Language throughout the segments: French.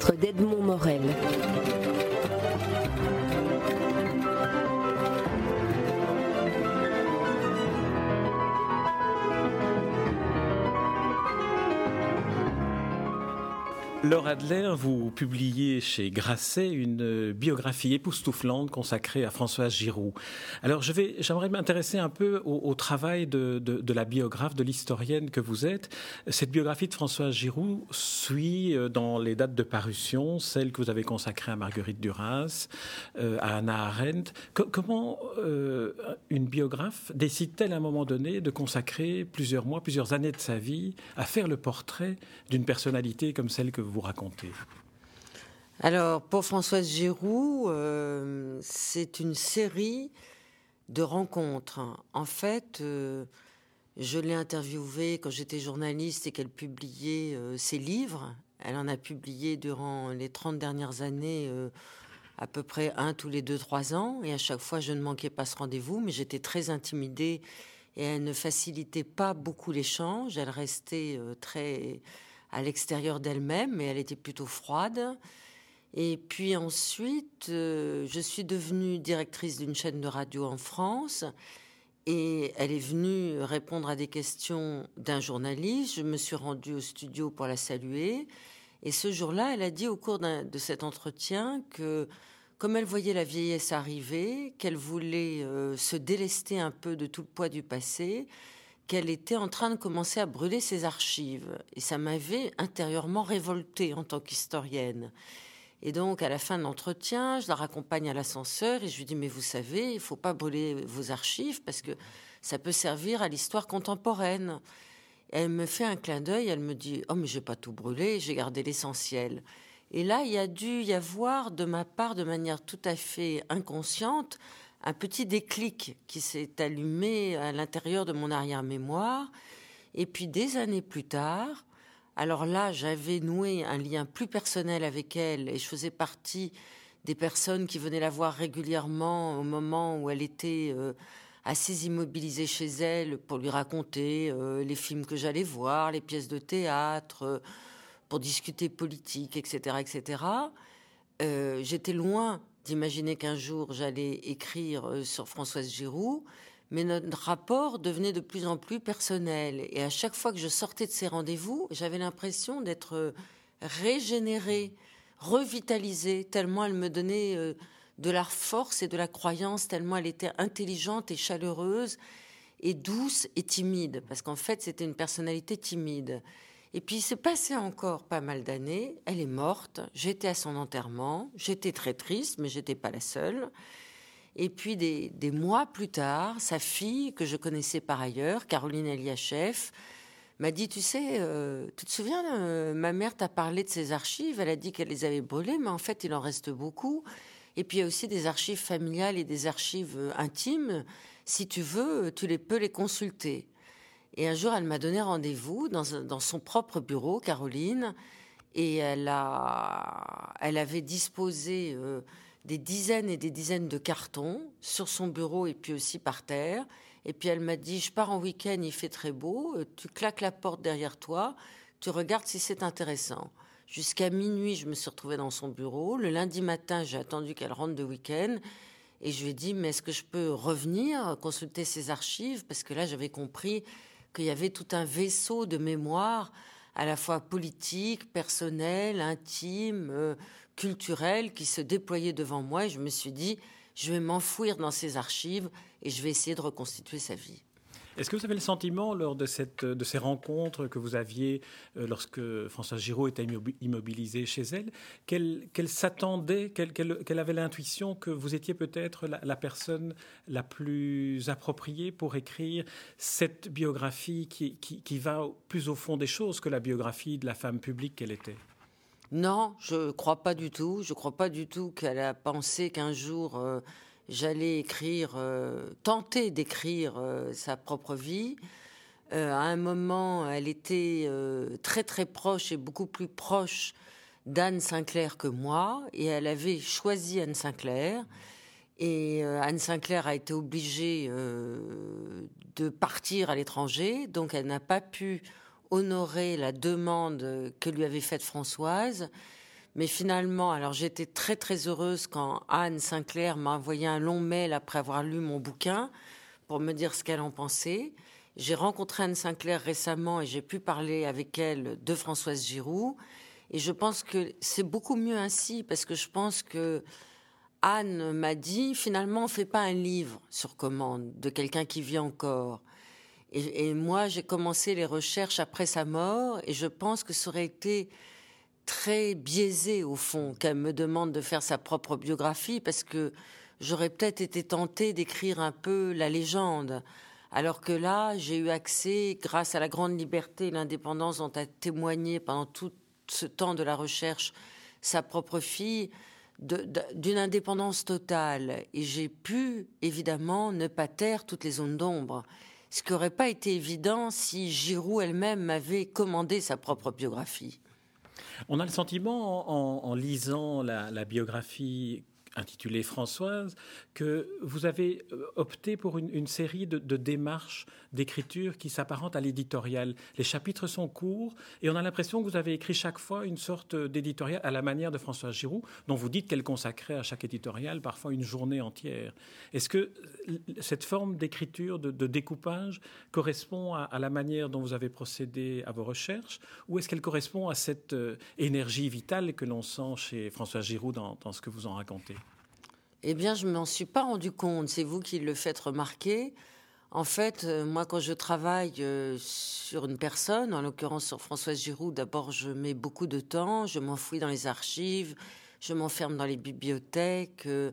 centre Laure Adler, vous publiez chez Grasset une biographie époustouflante consacrée à Françoise Giroud. Alors, je vais, j'aimerais m'intéresser un peu au, travail de, la biographe, de l'historienne que vous êtes. Cette biographie de Françoise Giroud suit euh, dans les dates de parution celle que vous avez consacrée à Marguerite Duras, euh, à Anna Arendt. comment euh, une biographe décide-t-elle à un moment donné de consacrer plusieurs mois, plusieurs années de sa vie à faire le portrait d'une personnalité comme celle que vous vous Alors, pour Françoise Giroud, euh, c'est une série de rencontres. En fait, euh, je l'ai interviewée quand j'étais journaliste et qu'elle publiait euh, ses livres. Elle en a publié durant les 30 dernières années à peu près un tous les deux, trois ans. Et à chaque fois, je ne manquais pas ce rendez-vous, mais j'étais très intimidée et elle ne facilitait pas beaucoup l'échange. Elle restait très à l'extérieur d'elle-même, mais elle était plutôt froide. Et puis ensuite, euh, je suis devenue directrice d'une chaîne de radio en France. Et elle est venue répondre à des questions d'un journaliste. Je me suis rendue au studio pour la saluer. Et ce jour-là, elle a dit au cours de cet entretien que, comme elle voyait la vieillesse arriver, qu'elle voulait euh, se délester un peu de tout le poids du passé, qu'elle était en train de commencer à brûler ses archives. Et ça m'avait intérieurement révoltée en tant qu'historienne. Et donc, à la fin de l'entretien, je la raccompagne à l'ascenseur et je lui dis, mais vous savez, il faut pas brûler vos archives parce que ça peut servir à l'histoire contemporaine. elle me fait un clin d'œil, elle me dit, oh, mais je n'ai pas tout brûlé, j'ai gardé l'essentiel. Et là, il y a dû y avoir de ma part, de manière tout à fait inconsciente, un petit déclic qui s'est allumé à l'intérieur de mon arrière-mémoire. Et puis des années plus tard, alors là, j'avais noué un lien plus personnel avec elle et je faisais partie des personnes qui venaient la voir régulièrement au moment où elle était euh, assez immobilisée chez elle pour lui raconter euh, les films que j'allais voir, les pièces de théâtre, euh, pour discuter politique, etc., etc. J'étais loin d'imaginer qu'un jour j'allais écrire euh, sur Françoise Giroud, mais notre rapport devenait de plus en plus personnel. Et à chaque fois que je sortais de ces rendez-vous, j'avais l'impression d'être euh, régénérée, revitalisée, tellement elle me donnait euh, de la force et de la croyance, tellement elle était intelligente et chaleureuse et douce et timide, parce qu'en fait c'était une personnalité timide. Et puis il s'est passé encore pas mal d'années. Elle est morte. J'étais à son enterrement. J'étais très triste, mais j'étais pas la seule. Et puis des, mois plus tard, sa fille, que je connaissais par ailleurs, Caroline Eliachev, m'a dit, tu sais, euh, tu te souviens, euh, ma mère t'a parlé de ses archives, elle a dit qu'elle les avait brûlées, mais en fait, il en reste beaucoup. Et puis il y a aussi des archives familiales et des archives euh, intimes. Si tu veux, tu les peux les consulter. Et un jour, elle m'a donné rendez-vous dans, son propre bureau, Caroline, et elle, a, elle avait disposé euh, des dizaines et des dizaines de cartons sur son bureau et puis aussi par terre. Et puis elle m'a dit, je pars en week-end, il fait très beau, euh, tu claques la porte derrière toi, tu regardes si c'est intéressant. Jusqu'à minuit, je me suis retrouvée dans son bureau. Le lundi matin, j'ai attendu qu'elle rentre de week-end. Et je lui ai dit, mais est-ce que je peux revenir consulter ses archives? Parce que là, j'avais compris qu'il y avait tout un vaisseau de mémoire, à la fois politique, personnel, intime, euh, culturel, qui se déployait devant moi. Et je me suis dit, je vais m'enfouir dans ces archives et je vais essayer de reconstituer sa vie. Est-ce que vous avez le sentiment, lors de, ces rencontres que vous aviez euh, lorsque Françoise Giraud était immobilisée chez elle, qu'elle s'attendait, qu'elle avait l'intuition que vous étiez peut-être la, personne la plus appropriée pour écrire cette biographie qui, qui, va plus au fond des choses que la biographie de la femme publique qu'elle était? Non, je ne crois pas du tout. Je ne crois pas du tout qu'elle a pensé qu'un jour euh, j'allais écrire, euh, tenter d'écrire euh, sa propre vie. Euh, à un moment, elle était très très proche et beaucoup plus proche d'Anne Sinclair que moi, et elle avait choisi Anne Sinclair. Et Anne Sinclair a été obligée de partir à l'étranger, donc elle n'a pas pu honorer la demande que lui avait faite Françoise. Mais finalement, alors j'étais très très heureuse quand Anne Sinclair m'a envoyé un long mail après avoir lu mon bouquin pour me dire ce qu'elle en pensait. J'ai rencontré Anne Sinclair récemment et j'ai pu parler avec elle de Françoise Giroud. Et je pense que c'est beaucoup mieux ainsi parce que je pense que Anne m'a dit finalement on fait pas un livre sur commande de quelqu'un qui vit encore. Et, moi j'ai commencé les recherches après sa mort et je pense que ça aurait été très biaisé au fond qu'elle me demande de faire sa propre biographie parce que j'aurais peut-être été tentée d'écrire un peu la légende. Alors que là, j'ai eu accès, grâce à la grande liberté et l'indépendance dont a témoigné pendant tout ce temps de la recherche sa propre fille, d'une indépendance totale. Et j'ai pu, évidemment, ne pas taire toutes les zones d'ombre. Ce qui n'aurait pas été évident si Giroud elle-même m'avait commandé sa propre biographie. On a le sentiment, en, lisant la, biographie intitulée Françoise, que vous avez euh, opté pour une, série de, démarches d'écriture qui s'apparentent à l'éditorial. Les chapitres sont courts et on a l'impression que vous avez écrit chaque fois une sorte d'éditorial à la manière de Françoise Giroud, dont vous dites qu'elle consacrait à chaque éditorial parfois une journée entière. Est-ce que cette forme d'écriture, de, découpage, correspond à, la manière dont vous avez procédé à vos recherches ou est-ce qu'elle correspond à cette euh, énergie vitale que l'on sent chez Françoise Giroud dans ce que vous en racontez? Eh bien, je ne m'en suis pas rendu compte. C'est vous qui le faites remarquer. En fait, euh, moi, quand je travaille euh, sur une personne, en l'occurrence sur Françoise Giroud, d'abord, je mets beaucoup de temps, je m'enfouis dans les archives, je m'enferme dans les bibliothèques. Euh,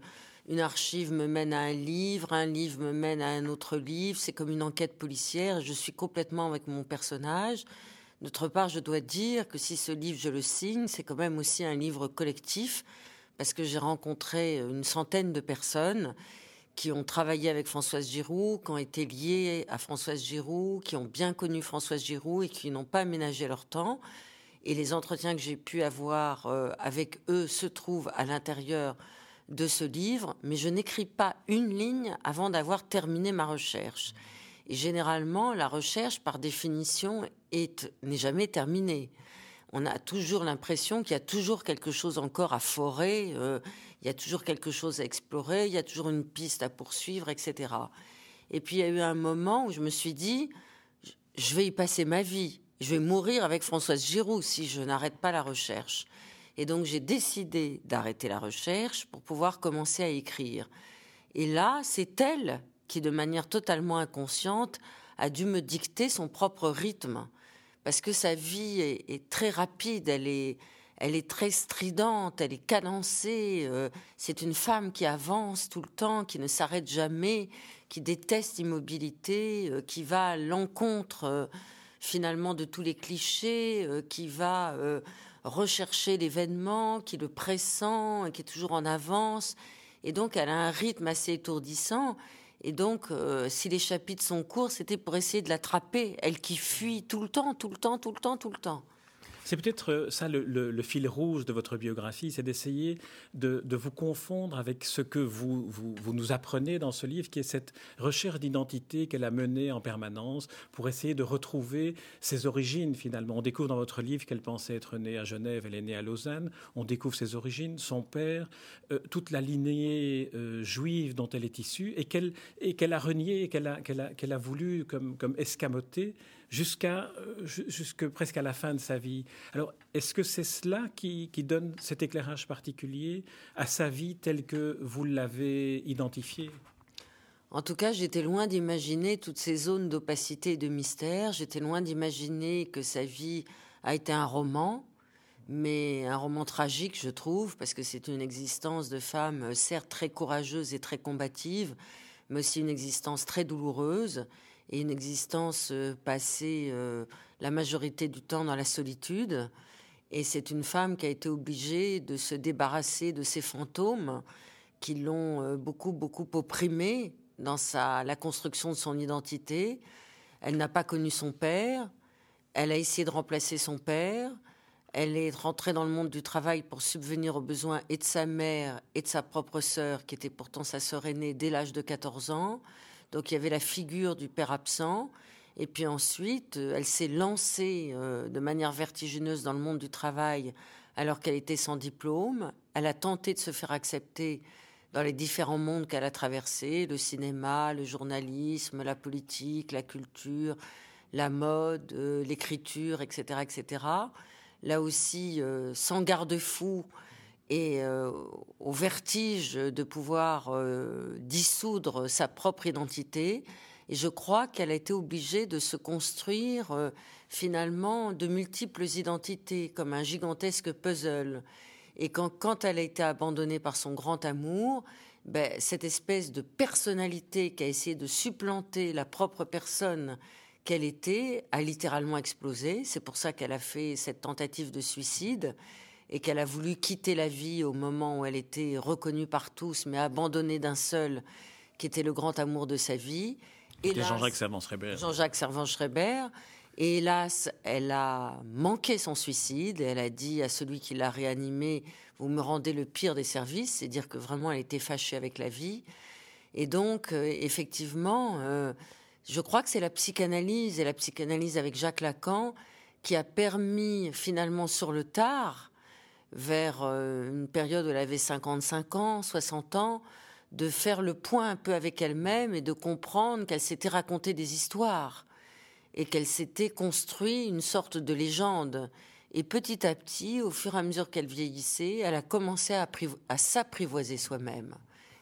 une archive me mène à un livre, un livre me mène à un autre livre. C'est comme une enquête policière. Je suis complètement avec mon personnage. D'autre part, je dois dire que si ce livre, je le signe, c'est quand même aussi un livre collectif parce que j'ai rencontré une centaine de personnes qui ont travaillé avec Françoise Giroud, qui ont été liées à Françoise Giroud, qui ont bien connu Françoise Giroud et qui n'ont pas aménagé leur temps. Et les entretiens que j'ai pu avoir euh, avec eux se trouvent à l'intérieur de ce livre, mais je n'écris pas une ligne avant d'avoir terminé ma recherche. Et généralement, la recherche, par définition, n'est jamais terminée on a toujours l'impression qu'il y a toujours quelque chose encore à forer, euh, il y a toujours quelque chose à explorer, il y a toujours une piste à poursuivre, etc. Et puis il y a eu un moment où je me suis dit, je vais y passer ma vie, je vais mourir avec Françoise Giroud si je n'arrête pas la recherche. Et donc j'ai décidé d'arrêter la recherche pour pouvoir commencer à écrire. Et là, c'est elle qui, de manière totalement inconsciente, a dû me dicter son propre rythme parce que sa vie est, très rapide, elle est, elle est très stridente, elle est cadencée. Euh, c'est une femme qui avance tout le temps, qui ne s'arrête jamais, qui déteste l'immobilité, euh, qui va à l'encontre euh, finalement de tous les clichés, qui va rechercher l'événement, qui le pressent, qui est toujours en avance. Et donc elle a un rythme assez étourdissant. Et donc, euh, si les chapitres sont courts, c'était pour essayer de l'attraper, elle qui fuit tout le temps, tout le temps, tout le temps, tout le temps. C'est peut-être euh, ça le, fil rouge de votre biographie, c'est d'essayer de, vous confondre avec ce que vous, nous apprenez dans ce livre, qui est cette recherche d'identité qu'elle a menée en permanence pour essayer de retrouver ses origines finalement. On découvre dans votre livre qu'elle pensait être née à Genève, elle est née à Lausanne. On découvre ses origines, son père, euh, toute la lignée euh, juive dont elle est issue et qu'elle a renié, qu'elle a, qu'elle a, qu'elle a voulu comme, comme escamoter jusqu'à euh, jusque presque à la fin de sa vie. Alors, est-ce que c'est cela qui, qui, donne cet éclairage particulier à sa vie telle que vous l'avez identifiée? En tout cas, j'étais loin d'imaginer toutes ces zones d'opacité et de mystère. J'étais loin d'imaginer que sa vie a été un roman, mais un roman tragique, je trouve, parce que c'est une existence de femme, certes très courageuse et très combative, mais aussi une existence très douloureuse et une existence euh, passée euh, la majorité du temps dans la solitude. Et c'est une femme qui a été obligée de se débarrasser de ces fantômes qui l'ont euh, beaucoup, beaucoup opprimée dans la construction de son identité. Elle n'a pas connu son père. Elle a essayé de remplacer son père. Elle est rentrée dans le monde du travail pour subvenir aux besoins et de sa mère et de sa propre sœur, qui était pourtant sa sœur aînée dès l'âge de 14 ans. Donc il y avait la figure du père absent. Et puis ensuite, euh, elle s'est lancée euh, de manière vertigineuse dans le monde du travail alors qu'elle était sans diplôme. Elle a tenté de se faire accepter dans les différents mondes qu'elle a traversés, le cinéma, le journalisme, la politique, la culture, la mode, euh, l'écriture, etc., etc. Là aussi, sans garde-fou et euh, au vertige de pouvoir dissoudre sa propre identité. Et je crois qu'elle a été obligée de se construire finalement de multiples identités, comme un gigantesque puzzle. Et quand, quand elle a été abandonnée par son grand amour, ben, cette espèce de personnalité qui a essayé de supplanter la propre personne qu'elle était a littéralement explosé. C'est pour ça qu'elle a fait cette tentative de suicide et qu'elle a voulu quitter la vie au moment où elle était reconnue par tous, mais abandonnée d'un seul, qui était le grand amour de sa vie. Et Jean-Jacques Servan-Schreiber. Jean-Jacques Servan-Schreiber. Et hélas, elle a manqué son suicide et elle a dit à celui qui l'a réanimée Vous me rendez le pire des services, c'est dire que vraiment elle était fâchée avec la vie. Et donc, euh, effectivement, euh, je crois que c'est la psychanalyse et la psychanalyse avec Jacques Lacan qui a permis finalement sur le tard, vers euh, une période où elle avait 55 ans, 60 ans, de faire le point un peu avec elle-même et de comprendre qu'elle s'était raconté des histoires et qu'elle s'était construit une sorte de légende. Et petit à petit, au fur et à mesure qu'elle vieillissait, elle a commencé à, à s'apprivoiser soi-même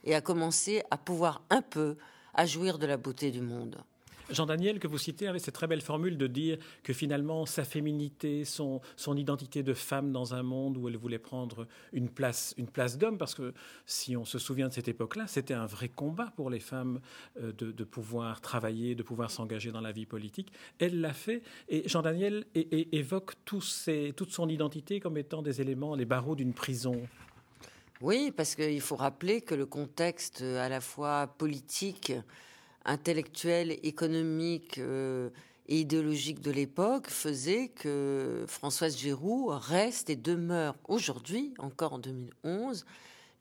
et a commencé à pouvoir un peu à jouir de la beauté du monde. Jean-Daniel, que vous citez, avait cette très belle formule de dire que finalement sa féminité, son, identité de femme dans un monde où elle voulait prendre une place, une place d'homme, parce que si on se souvient de cette époque-là, c'était un vrai combat pour les femmes euh, de, pouvoir travailler, de pouvoir s'engager dans la vie politique. Elle l'a fait, et Jean-Daniel évoque toute son identité comme étant des éléments, les barreaux d'une prison. Oui, parce qu'il faut rappeler que le contexte à la fois politique, intellectuelle, économique euh, et idéologique de l'époque faisait que Françoise Giroud reste et demeure aujourd'hui, encore en 2011,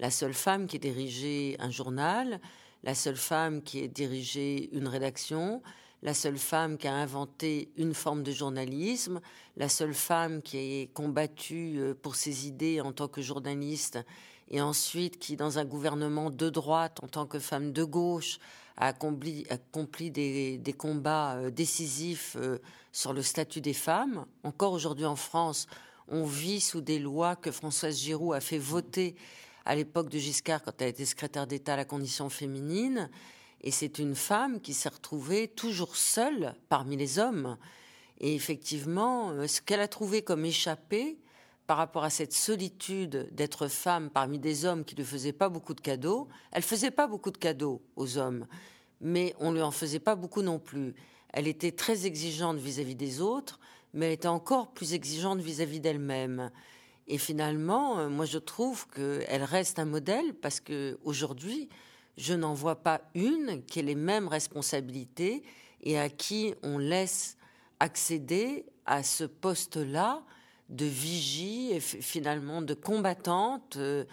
la seule femme qui ait dirigé un journal, la seule femme qui ait dirigé une rédaction, la seule femme qui a inventé une forme de journalisme, la seule femme qui ait combattu euh, pour ses idées en tant que journaliste et ensuite qui, dans un gouvernement de droite, en tant que femme de gauche, a accompli, des, des, combats euh, décisifs euh, sur le statut des femmes. Encore aujourd'hui en France, on vit sous des lois que Françoise Giroud a fait voter à l'époque de Giscard quand elle était secrétaire d'État à la condition féminine. Et c'est une femme qui s'est retrouvée toujours seule parmi les hommes. Et effectivement, euh, ce qu'elle a trouvé comme échappée par rapport à cette solitude d'être femme parmi des hommes qui ne faisaient pas beaucoup de cadeaux, elle faisait pas beaucoup de cadeaux aux hommes, mais on lui en faisait pas beaucoup non plus. Elle était très exigeante vis-à-vis des autres, mais elle était encore plus exigeante vis-à-vis d'elle-même. Et finalement, euh, moi je trouve qu'elle reste un modèle parce que aujourd'hui, je n'en vois pas une qui ait les mêmes responsabilités et à qui on laisse accéder à ce poste-là de vigie et finalement de combattante, euh,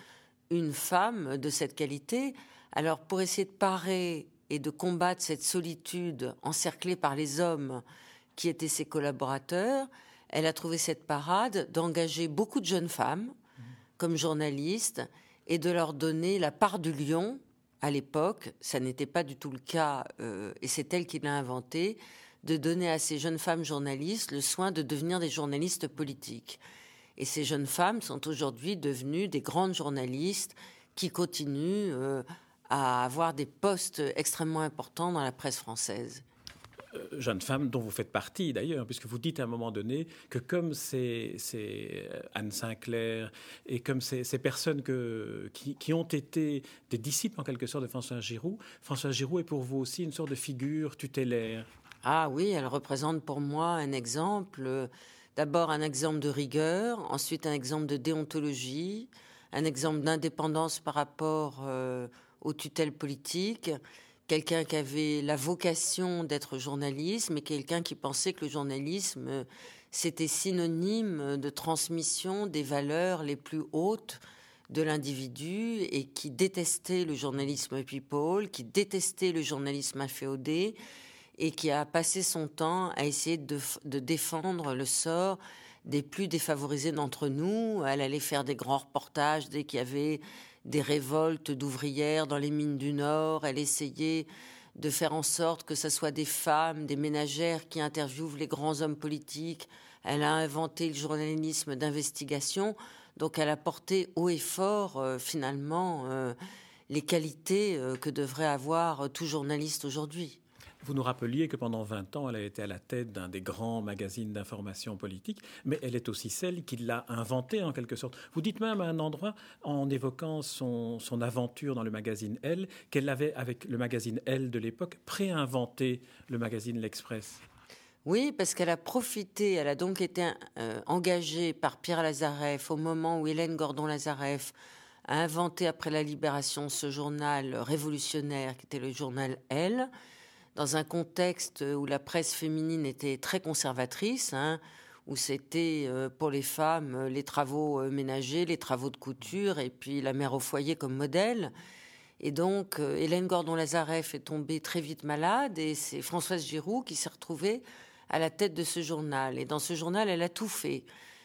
une femme de cette qualité. Alors pour essayer de parer et de combattre cette solitude encerclée par les hommes qui étaient ses collaborateurs, elle a trouvé cette parade d'engager beaucoup de jeunes femmes comme journalistes et de leur donner la part du lion. À l'époque, ça n'était pas du tout le cas, euh, et c'est elle qui l'a inventé, de donner à ces jeunes femmes journalistes le soin de devenir des journalistes politiques. Et ces jeunes femmes sont aujourd'hui devenues des grandes journalistes qui continuent euh, à avoir des postes extrêmement importants dans la presse française. Euh, jeunes femmes dont vous faites partie d'ailleurs, puisque vous dites à un moment donné que comme c'est euh, Anne Sinclair et comme ces, personnes qui, ont été des disciples en quelque sorte de François Giroud, François Giroud est pour vous aussi une sorte de figure tutélaire. Ah oui, elle représente pour moi un exemple, d'abord un exemple de rigueur, ensuite un exemple de déontologie, un exemple d'indépendance par rapport euh, aux tutelles politiques, quelqu'un qui avait la vocation d'être journaliste, mais quelqu'un qui pensait que le journalisme, c'était synonyme de transmission des valeurs les plus hautes de l'individu et qui détestait le journalisme people, qui détestait le journalisme inféodé et qui a passé son temps à essayer de, défendre le sort des plus défavorisés d'entre nous. Elle allait faire des grands reportages dès qu'il y avait des révoltes d'ouvrières dans les mines du Nord. Elle essayait de faire en sorte que ce soit des femmes, des ménagères qui interviewent les grands hommes politiques. Elle a inventé le journalisme d'investigation. Donc elle a porté haut et fort, euh, finalement, euh, les qualités euh, que devrait avoir tout journaliste aujourd'hui. Vous nous rappeliez que pendant 20 ans, elle a été à la tête d'un des grands magazines d'information politique, mais elle est aussi celle qui l'a inventé en quelque sorte. Vous dites même à un endroit, en évoquant son, aventure dans le magazine Elle, qu'elle avait, avec le magazine Elle de l'époque, préinventé le magazine L'Express. Oui, parce qu'elle a profité, elle a donc été euh, engagée par Pierre Lazareff au moment où Hélène Gordon-Lazareff a inventé après la libération ce journal révolutionnaire qui était le journal Elle dans un contexte où la presse féminine était très conservatrice, hein, où c'était euh, pour les femmes euh, les travaux euh, ménagers, les travaux de couture, et puis la mère au foyer comme modèle. Et donc, Hélène Gordon-Lazareff est tombée très vite malade, et c'est Françoise Giroud qui s'est retrouvée à la tête de ce journal. Et dans ce journal, elle a tout fait.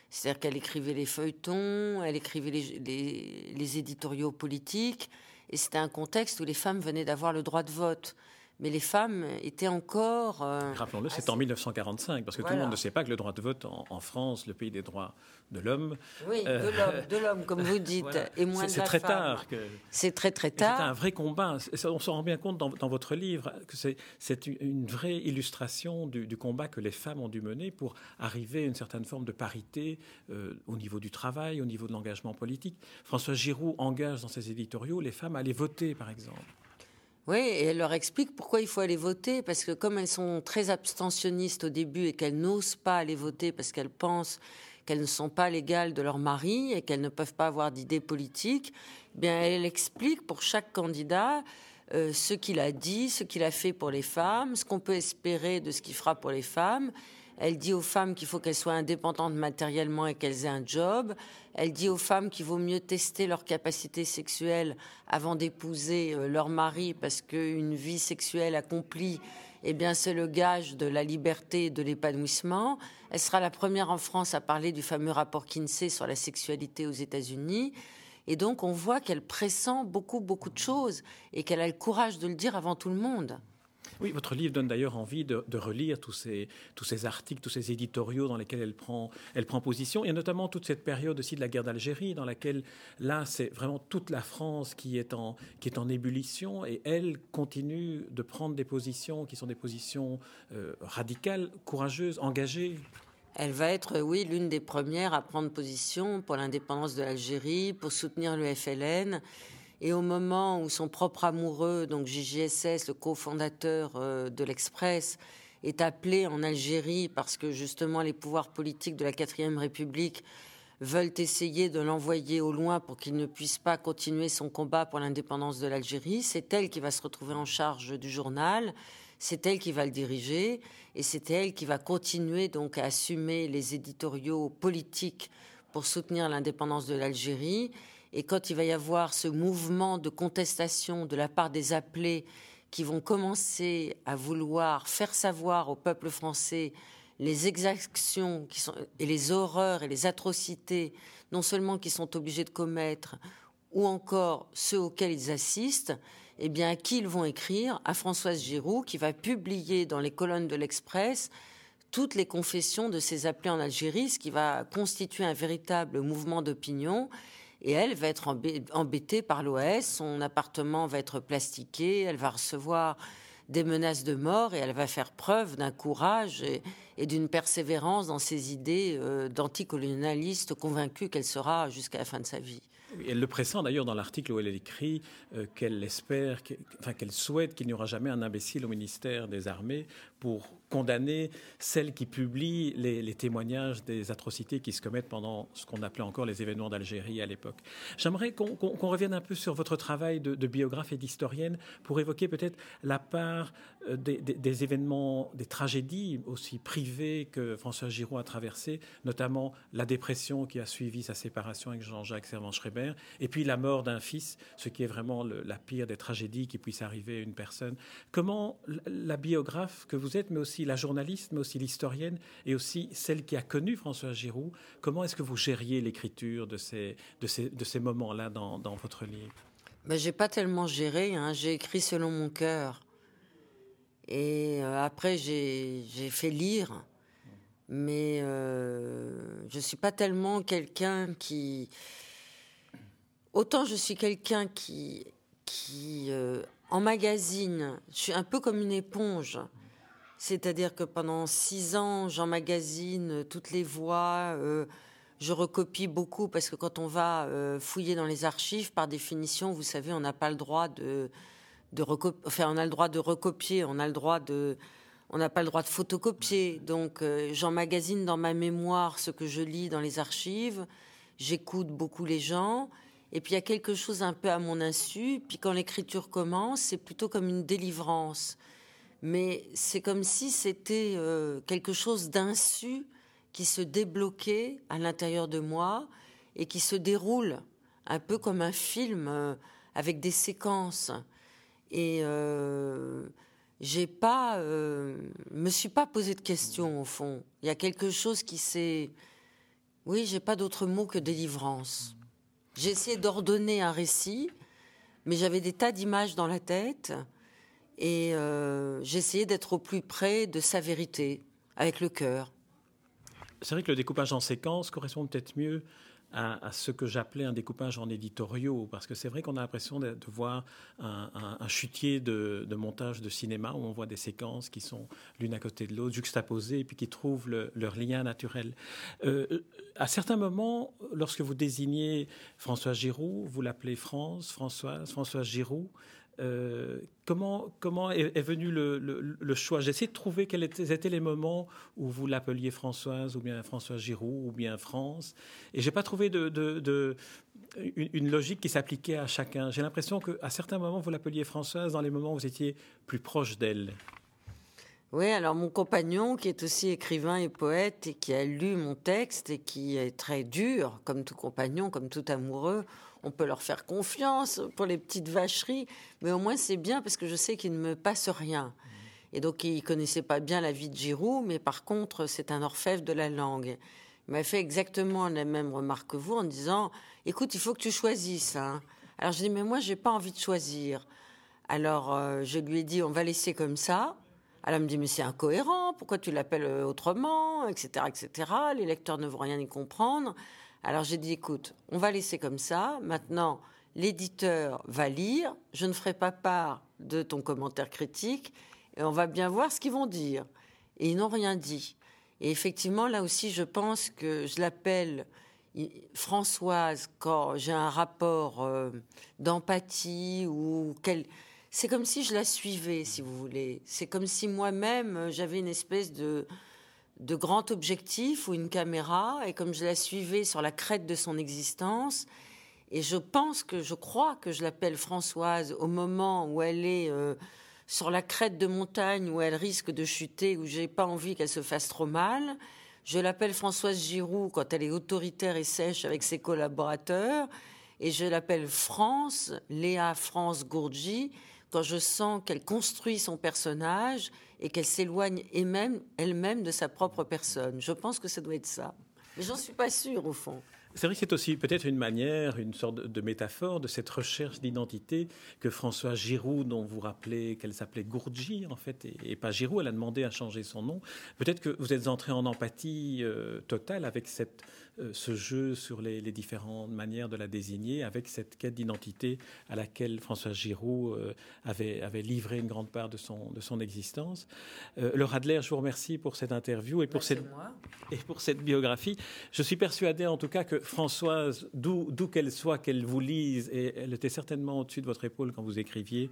C'est-à-dire qu'elle écrivait les feuilletons, elle écrivait les, les éditoriaux politiques, et c'était un contexte où les femmes venaient d'avoir le droit de vote mais les femmes étaient encore. Euh, Rappelons-le, c'est en 1945, parce que tout le monde ne sait pas que le droit de vote en, France, le pays des droits de l'homme. Oui, euh, de l'homme, comme vous dites, et moins de C'est très tard. Que... C'est très très tard. C'est un vrai combat. On se rend bien compte dans, votre livre que c'est une vraie illustration du, combat que les femmes ont dû mener pour arriver à une certaine forme de parité euh, au niveau du travail, au niveau de l'engagement politique. François Giroud engage dans ses éditoriaux les femmes à aller voter, par exemple. Oui, et elle leur explique pourquoi il faut aller voter, parce que comme elles sont très abstentionnistes au début et qu'elles n'osent pas aller voter parce qu'elles pensent qu'elles ne sont pas légales de leur mari et qu'elles ne peuvent pas avoir d'idées politiques, eh bien elle explique pour chaque candidat euh, ce qu'il a dit, ce qu'il a fait pour les femmes, ce qu'on peut espérer de ce qu'il fera pour les femmes, elle dit aux femmes qu'il faut qu'elles soient indépendantes matériellement et qu'elles aient un job. Elle dit aux femmes qu'il vaut mieux tester leur capacité sexuelle avant d'épouser euh, leur mari parce qu'une vie sexuelle accomplie, eh bien, c'est le gage de la liberté et de l'épanouissement. Elle sera la première en France à parler du fameux rapport Kinsey sur la sexualité aux États-Unis. Et donc, on voit qu'elle pressent beaucoup, beaucoup de choses et qu'elle a le courage de le dire avant tout le monde. Oui, votre livre donne d'ailleurs envie de, relire tous ces, articles, tous ces éditoriaux dans lesquels elle prend, elle prend position, et notamment toute cette période aussi de la guerre d'Algérie, dans laquelle, là, c'est vraiment toute la France qui est, en, qui est en ébullition, et elle continue de prendre des positions qui sont des positions euh, radicales, courageuses, engagées. Elle va être, oui, l'une des premières à prendre position pour l'indépendance de l'Algérie, pour soutenir le FLN. Et au moment où son propre amoureux, donc JJSS, le cofondateur euh, de l'Express, est appelé en Algérie parce que justement les pouvoirs politiques de la quatrième République veulent essayer de l'envoyer au loin pour qu'il ne puisse pas continuer son combat pour l'indépendance de l'Algérie. C'est elle qui va se retrouver en charge du journal, c'est elle qui va le diriger et c'est elle qui va continuer donc à assumer les éditoriaux politiques pour soutenir l'indépendance de l'Algérie et quand il va y avoir ce mouvement de contestation de la part des appelés qui vont commencer à vouloir faire savoir au peuple français les exactions et les horreurs et les atrocités, non seulement qu'ils sont obligés de commettre, ou encore ceux auxquels ils assistent, eh bien, à qui ils vont écrire? À Françoise Giroud, qui va publier dans les colonnes de l'Express toutes les confessions de ces appelés en Algérie, ce qui va constituer un véritable mouvement d'opinion et elle va être embêtée par l'OS, son appartement va être plastiqué, elle va recevoir des menaces de mort et elle va faire preuve d'un courage et, d'une persévérance dans ses idées euh, d'anticolonialiste convaincue qu'elle sera jusqu'à la fin de sa vie. Elle le pressent d'ailleurs dans l'article où elle écrit euh, qu'elle espère, enfin qu'elle souhaite qu'il n'y aura jamais un imbécile au ministère des Armées pour condamner celles qui publient les, témoignages des atrocités qui se commettent pendant ce qu'on appelait encore les événements d'Algérie à l'époque. J'aimerais qu'on revienne un peu sur votre travail de, biographe et d'historienne pour évoquer peut-être la part euh, des, événements, des tragédies aussi privées que François Giraud a traversées, notamment la dépression qui a suivi sa séparation avec Jean-Jacques Servan-Schreiber et puis la mort d'un fils, ce qui est vraiment la pire des tragédies qui puisse arriver à une personne. Comment la biographe que vous êtes, mais aussi la journaliste, mais aussi l'historienne, et aussi celle qui a connu François Giroud, comment est-ce que vous gériez l'écriture de ces, moments-là dans, dans, votre livre? Ben, J'ai pas tellement géré, hein. j'ai écrit selon mon cœur. Et euh, après, j'ai fait lire mais euh, je ne suis pas tellement quelqu'un qui... Autant je suis quelqu'un qui, qui euh, emmagasine, je suis un peu comme une éponge. C'est-à-dire que pendant six ans, j'emmagasine toutes les voix, euh, je recopie beaucoup parce que quand on va fouiller dans les archives, par définition, vous savez, on n'a pas le droit de, de enfin, on a le droit de recopier, on a le droit de, on n'a pas le droit de photocopier. Donc, euh, j'emmagasine dans ma mémoire ce que je lis dans les archives. J'écoute beaucoup les gens. Et puis, il y a quelque chose un peu à mon insu. Puis, quand l'écriture commence, c'est plutôt comme une délivrance. Mais c'est comme si c'était euh, quelque chose d'insu qui se débloquait à l'intérieur de moi et qui se déroule un peu comme un film euh, avec des séquences. Et j'ai pas, euh, me suis pas posé de questions au fond. Il y a quelque chose qui s'est, oui, j'ai pas d'autre mot que délivrance. J'ai essayé d'ordonner un récit, mais j'avais des tas d'images dans la tête et euh, j'essayais d'être au plus près de sa vérité, avec le cœur. C'est vrai que le découpage en séquences correspond peut-être mieux à, ce que j'appelais un découpage en éditoriaux, parce que c'est vrai qu'on a l'impression de, voir un, chutier de, montage de cinéma où on voit des séquences qui sont l'une à côté de l'autre, juxtaposées, et puis qui trouvent leur lien naturel. Euh, à certains moments, lorsque vous désignez François Giroud, vous l'appelez France, Françoise, François Giroud. Euh, comment, comment est, venu le, choix? J'ai essayé de trouver quels étaient, les moments où vous l'appeliez Françoise, ou bien François Giroud, ou bien France. Et j'ai pas trouvé de, une, logique qui s'appliquait à chacun. J'ai l'impression qu'à certains moments, vous l'appeliez Françoise dans les moments où vous étiez plus proche d'elle. Oui, alors mon compagnon, qui est aussi écrivain et poète, et qui a lu mon texte, et qui est très dur, comme tout compagnon, comme tout amoureux, on peut leur faire confiance pour les petites vacheries, mais au moins c'est bien parce que je sais qu'il ne me passe rien. Et donc il connaissait pas bien la vie de Giroud, mais par contre c'est un orfèvre de la langue. Il m'a fait exactement la même remarque que vous en disant "Écoute, il faut que tu choisisses." Hein. Alors je dis "Mais moi j'ai pas envie de choisir." Alors euh, je lui ai dit "On va laisser comme ça." Alors elle me dit mais c'est incohérent, pourquoi tu l'appelles autrement, etc., etc. Les lecteurs ne vont rien y comprendre. Alors j'ai dit, écoute, on va laisser comme ça. Maintenant, l'éditeur va lire. Je ne ferai pas part de ton commentaire critique et on va bien voir ce qu'ils vont dire. Et ils n'ont rien dit. Et effectivement, là aussi, je pense que je l'appelle Françoise quand j'ai un rapport euh, d'empathie ou. C'est comme si je la suivais, si vous voulez. C'est comme si moi-même, j'avais une espèce de, de grand objectif ou une caméra, et comme je la suivais sur la crête de son existence, et je pense que, je crois que je l'appelle Françoise au moment où elle est euh, sur la crête de montagne, où elle risque de chuter, où j'ai pas envie qu'elle se fasse trop mal. Je l'appelle Françoise Giroud quand elle est autoritaire et sèche avec ses collaborateurs. Et je l'appelle France, Léa France Gourgi, quand je sens qu'elle construit son personnage et qu'elle s'éloigne elle-même de sa propre personne. Je pense que ça doit être ça. Mais j'en suis pas sûre au fond. C'est vrai que c'est aussi peut-être une manière, une sorte de métaphore de cette recherche d'identité que François Giroud, dont vous rappelez qu'elle s'appelait Gourgi en fait, et, pas Giroud, elle a demandé à changer son nom. Peut-être que vous êtes entré en empathie euh, totale avec cette, euh, ce jeu sur les, différentes manières de la désigner, avec cette quête d'identité à laquelle François Giroud euh, avait, avait livré une grande part de son, de son existence. Laura Adler, je vous remercie pour cette interview et pour, cette, et pour cette biographie. Je suis persuadé en tout cas que Françoise, d'où qu'elle soit, qu'elle vous lise, et elle était certainement au-dessus de votre épaule quand vous écriviez,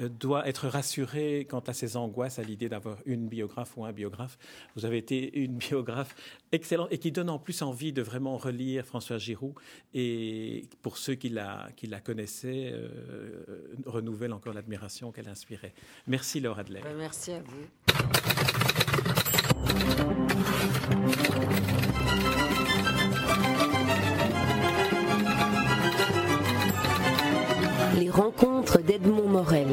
euh, doit être rassurée quant à ses angoisses à l'idée d'avoir une biographe ou un biographe. Vous avez été une biographe excellente et qui donne en plus envie de vraiment relire Françoise Giroud. Et pour ceux qui la, qui la connaissaient, euh, renouvelle encore l'admiration qu'elle inspirait. Merci Laura Adler. Ben, merci à vous. d'Edmond Morel.